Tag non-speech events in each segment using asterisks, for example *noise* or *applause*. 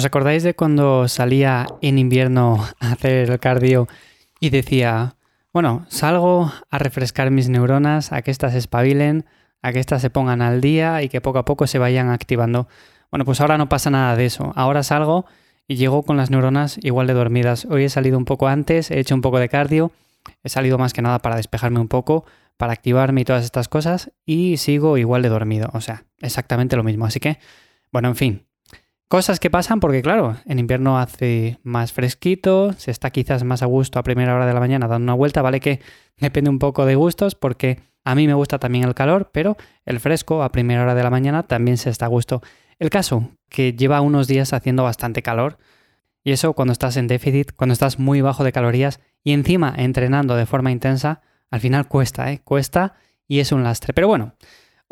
¿Os acordáis de cuando salía en invierno a hacer el cardio y decía, bueno, salgo a refrescar mis neuronas, a que éstas espabilen, a que éstas se pongan al día y que poco a poco se vayan activando? Bueno, pues ahora no pasa nada de eso. Ahora salgo y llego con las neuronas igual de dormidas. Hoy he salido un poco antes, he hecho un poco de cardio, he salido más que nada para despejarme un poco, para activarme y todas estas cosas y sigo igual de dormido. O sea, exactamente lo mismo. Así que, bueno, en fin, Cosas que pasan porque, claro, en invierno hace más fresquito, se está quizás más a gusto a primera hora de la mañana dando una vuelta, vale que *laughs* depende un poco de gustos porque a mí me gusta también el calor, pero el fresco a primera hora de la mañana también se está a gusto. El caso, que lleva unos días haciendo bastante calor y eso cuando estás en déficit, cuando estás muy bajo de calorías y encima entrenando de forma intensa, al final cuesta, ¿eh? Cuesta y es un lastre. Pero bueno,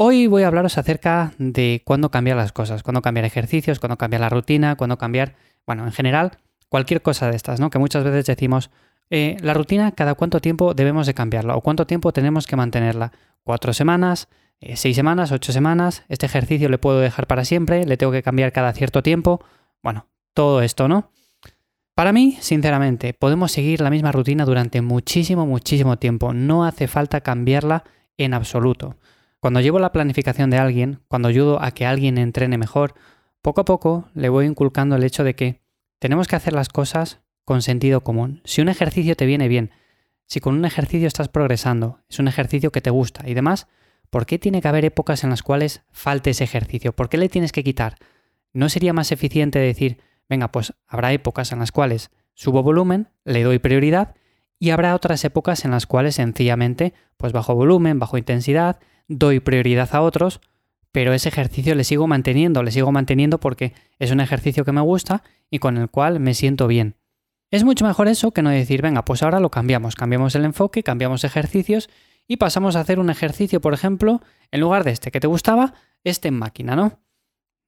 Hoy voy a hablaros acerca de cuándo cambiar las cosas, cuándo cambiar ejercicios, cuándo cambiar la rutina, cuándo cambiar, bueno, en general, cualquier cosa de estas, ¿no? Que muchas veces decimos, eh, la rutina, cada cuánto tiempo debemos de cambiarla o cuánto tiempo tenemos que mantenerla. Cuatro semanas, eh, seis semanas, ocho semanas, este ejercicio le puedo dejar para siempre, le tengo que cambiar cada cierto tiempo. Bueno, todo esto, ¿no? Para mí, sinceramente, podemos seguir la misma rutina durante muchísimo, muchísimo tiempo. No hace falta cambiarla en absoluto. Cuando llevo la planificación de alguien, cuando ayudo a que alguien entrene mejor, poco a poco le voy inculcando el hecho de que tenemos que hacer las cosas con sentido común. Si un ejercicio te viene bien, si con un ejercicio estás progresando, es un ejercicio que te gusta y demás, ¿por qué tiene que haber épocas en las cuales falte ese ejercicio? ¿Por qué le tienes que quitar? ¿No sería más eficiente decir, venga, pues habrá épocas en las cuales subo volumen, le doy prioridad y habrá otras épocas en las cuales sencillamente pues bajo volumen, bajo intensidad, doy prioridad a otros, pero ese ejercicio le sigo manteniendo, le sigo manteniendo porque es un ejercicio que me gusta y con el cual me siento bien. Es mucho mejor eso que no decir, venga, pues ahora lo cambiamos, cambiamos el enfoque, cambiamos ejercicios y pasamos a hacer un ejercicio, por ejemplo, en lugar de este que te gustaba, este en máquina, ¿no?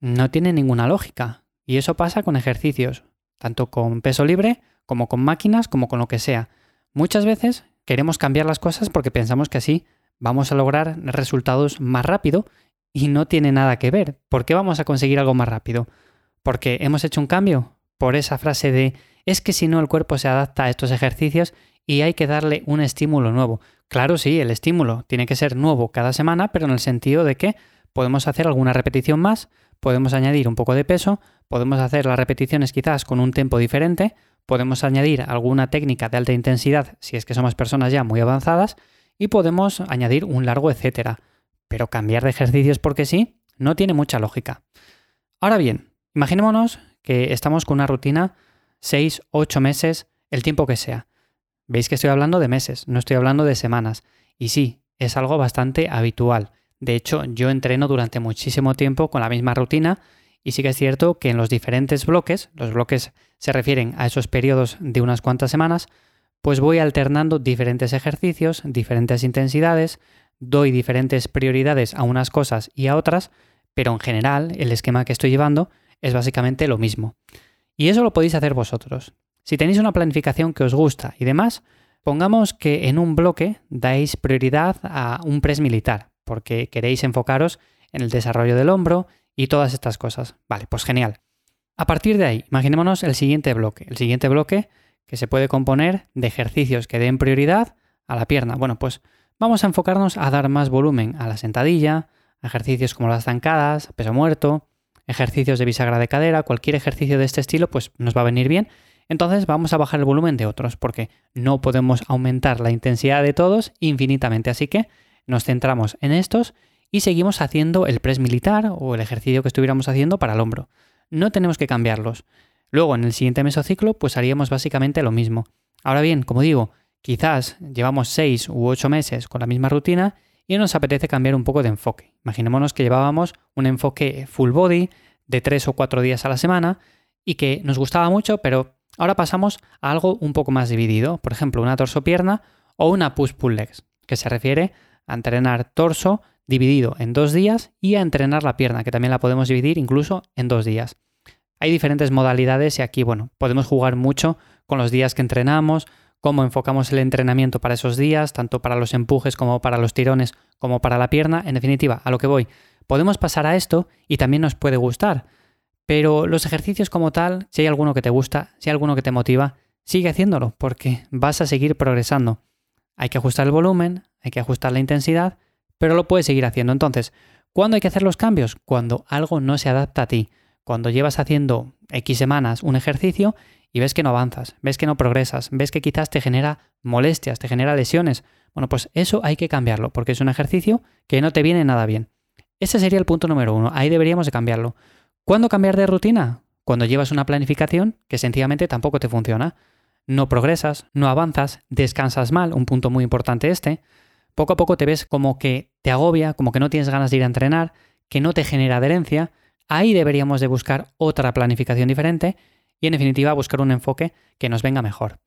No tiene ninguna lógica. Y eso pasa con ejercicios, tanto con peso libre, como con máquinas, como con lo que sea. Muchas veces queremos cambiar las cosas porque pensamos que así vamos a lograr resultados más rápido y no tiene nada que ver. ¿Por qué vamos a conseguir algo más rápido? ¿Porque hemos hecho un cambio? Por esa frase de es que si no el cuerpo se adapta a estos ejercicios y hay que darle un estímulo nuevo. Claro, sí, el estímulo tiene que ser nuevo cada semana, pero en el sentido de que podemos hacer alguna repetición más, podemos añadir un poco de peso, podemos hacer las repeticiones quizás con un tiempo diferente, podemos añadir alguna técnica de alta intensidad si es que somos personas ya muy avanzadas y podemos añadir un largo etcétera. Pero cambiar de ejercicios porque sí no tiene mucha lógica. Ahora bien, imaginémonos que estamos con una rutina 6, 8 meses, el tiempo que sea. Veis que estoy hablando de meses, no estoy hablando de semanas. Y sí, es algo bastante habitual. De hecho, yo entreno durante muchísimo tiempo con la misma rutina y sí que es cierto que en los diferentes bloques, los bloques se refieren a esos periodos de unas cuantas semanas, pues voy alternando diferentes ejercicios, diferentes intensidades, doy diferentes prioridades a unas cosas y a otras, pero en general el esquema que estoy llevando es básicamente lo mismo. Y eso lo podéis hacer vosotros. Si tenéis una planificación que os gusta y demás, pongamos que en un bloque dais prioridad a un press militar, porque queréis enfocaros en el desarrollo del hombro y todas estas cosas. Vale, pues genial. A partir de ahí, imaginémonos el siguiente bloque. El siguiente bloque que se puede componer de ejercicios que den prioridad a la pierna. Bueno, pues vamos a enfocarnos a dar más volumen a la sentadilla, ejercicios como las zancadas, peso muerto, ejercicios de bisagra de cadera, cualquier ejercicio de este estilo, pues nos va a venir bien. Entonces vamos a bajar el volumen de otros, porque no podemos aumentar la intensidad de todos infinitamente. Así que nos centramos en estos y seguimos haciendo el press militar o el ejercicio que estuviéramos haciendo para el hombro. No tenemos que cambiarlos. Luego, en el siguiente mesociclo, pues haríamos básicamente lo mismo. Ahora bien, como digo, quizás llevamos 6 u 8 meses con la misma rutina y nos apetece cambiar un poco de enfoque. Imaginémonos que llevábamos un enfoque full body de 3 o 4 días a la semana y que nos gustaba mucho, pero ahora pasamos a algo un poco más dividido. Por ejemplo, una torso-pierna o una push-pull legs, que se refiere a entrenar torso dividido en dos días y a entrenar la pierna, que también la podemos dividir incluso en dos días. Hay diferentes modalidades y aquí, bueno, podemos jugar mucho con los días que entrenamos, cómo enfocamos el entrenamiento para esos días, tanto para los empujes como para los tirones, como para la pierna. En definitiva, a lo que voy, podemos pasar a esto y también nos puede gustar. Pero los ejercicios como tal, si hay alguno que te gusta, si hay alguno que te motiva, sigue haciéndolo porque vas a seguir progresando. Hay que ajustar el volumen, hay que ajustar la intensidad, pero lo puedes seguir haciendo. Entonces, ¿cuándo hay que hacer los cambios? Cuando algo no se adapta a ti. Cuando llevas haciendo X semanas un ejercicio y ves que no avanzas, ves que no progresas, ves que quizás te genera molestias, te genera lesiones. Bueno, pues eso hay que cambiarlo porque es un ejercicio que no te viene nada bien. Ese sería el punto número uno. Ahí deberíamos de cambiarlo. ¿Cuándo cambiar de rutina? Cuando llevas una planificación que sencillamente tampoco te funciona. No progresas, no avanzas, descansas mal, un punto muy importante este. Poco a poco te ves como que te agobia, como que no tienes ganas de ir a entrenar, que no te genera adherencia. Ahí deberíamos de buscar otra planificación diferente y en definitiva buscar un enfoque que nos venga mejor.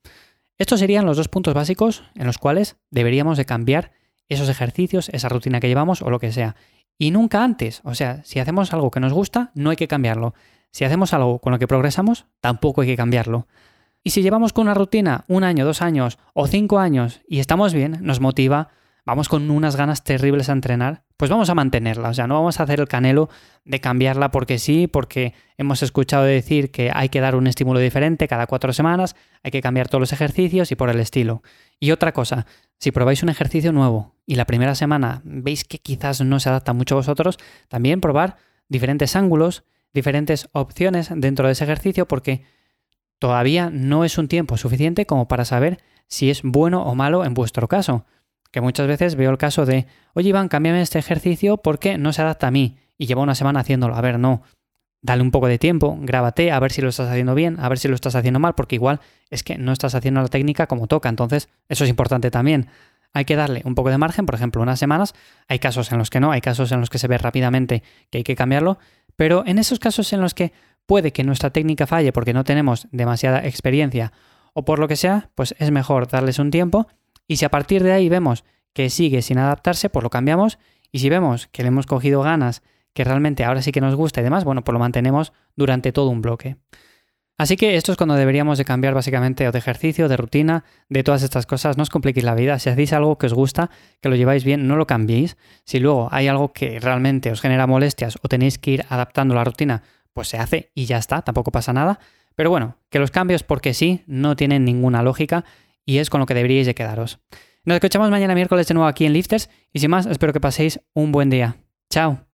Estos serían los dos puntos básicos en los cuales deberíamos de cambiar esos ejercicios, esa rutina que llevamos o lo que sea y nunca antes. O sea, si hacemos algo que nos gusta, no hay que cambiarlo. Si hacemos algo con lo que progresamos, tampoco hay que cambiarlo. Y si llevamos con una rutina un año, dos años o cinco años y estamos bien, nos motiva, vamos con unas ganas terribles a entrenar, pues vamos a mantenerla. O sea, no vamos a hacer el canelo de cambiarla porque sí, porque hemos escuchado decir que hay que dar un estímulo diferente cada cuatro semanas, hay que cambiar todos los ejercicios y por el estilo. Y otra cosa, si probáis un ejercicio nuevo y la primera semana veis que quizás no se adapta mucho a vosotros, también probar diferentes ángulos, diferentes opciones dentro de ese ejercicio porque todavía no es un tiempo suficiente como para saber si es bueno o malo en vuestro caso. Que muchas veces veo el caso de, oye Iván, cámbiame este ejercicio porque no se adapta a mí y llevo una semana haciéndolo. A ver, no. Dale un poco de tiempo, grábate, a ver si lo estás haciendo bien, a ver si lo estás haciendo mal, porque igual es que no estás haciendo la técnica como toca. Entonces, eso es importante también. Hay que darle un poco de margen, por ejemplo, unas semanas. Hay casos en los que no, hay casos en los que se ve rápidamente que hay que cambiarlo, pero en esos casos en los que puede que nuestra técnica falle porque no tenemos demasiada experiencia o por lo que sea, pues es mejor darles un tiempo y si a partir de ahí vemos que sigue sin adaptarse, pues lo cambiamos y si vemos que le hemos cogido ganas que realmente ahora sí que nos gusta y demás, bueno, pues lo mantenemos durante todo un bloque. Así que esto es cuando deberíamos de cambiar básicamente de ejercicio, de rutina, de todas estas cosas. No os compliquéis la vida. Si hacéis algo que os gusta, que lo lleváis bien, no lo cambiéis. Si luego hay algo que realmente os genera molestias o tenéis que ir adaptando la rutina, pues se hace y ya está, tampoco pasa nada. Pero bueno, que los cambios porque sí no tienen ninguna lógica y es con lo que deberíais de quedaros. Nos escuchamos mañana miércoles de nuevo aquí en Lifters y sin más, espero que paséis un buen día. Chao.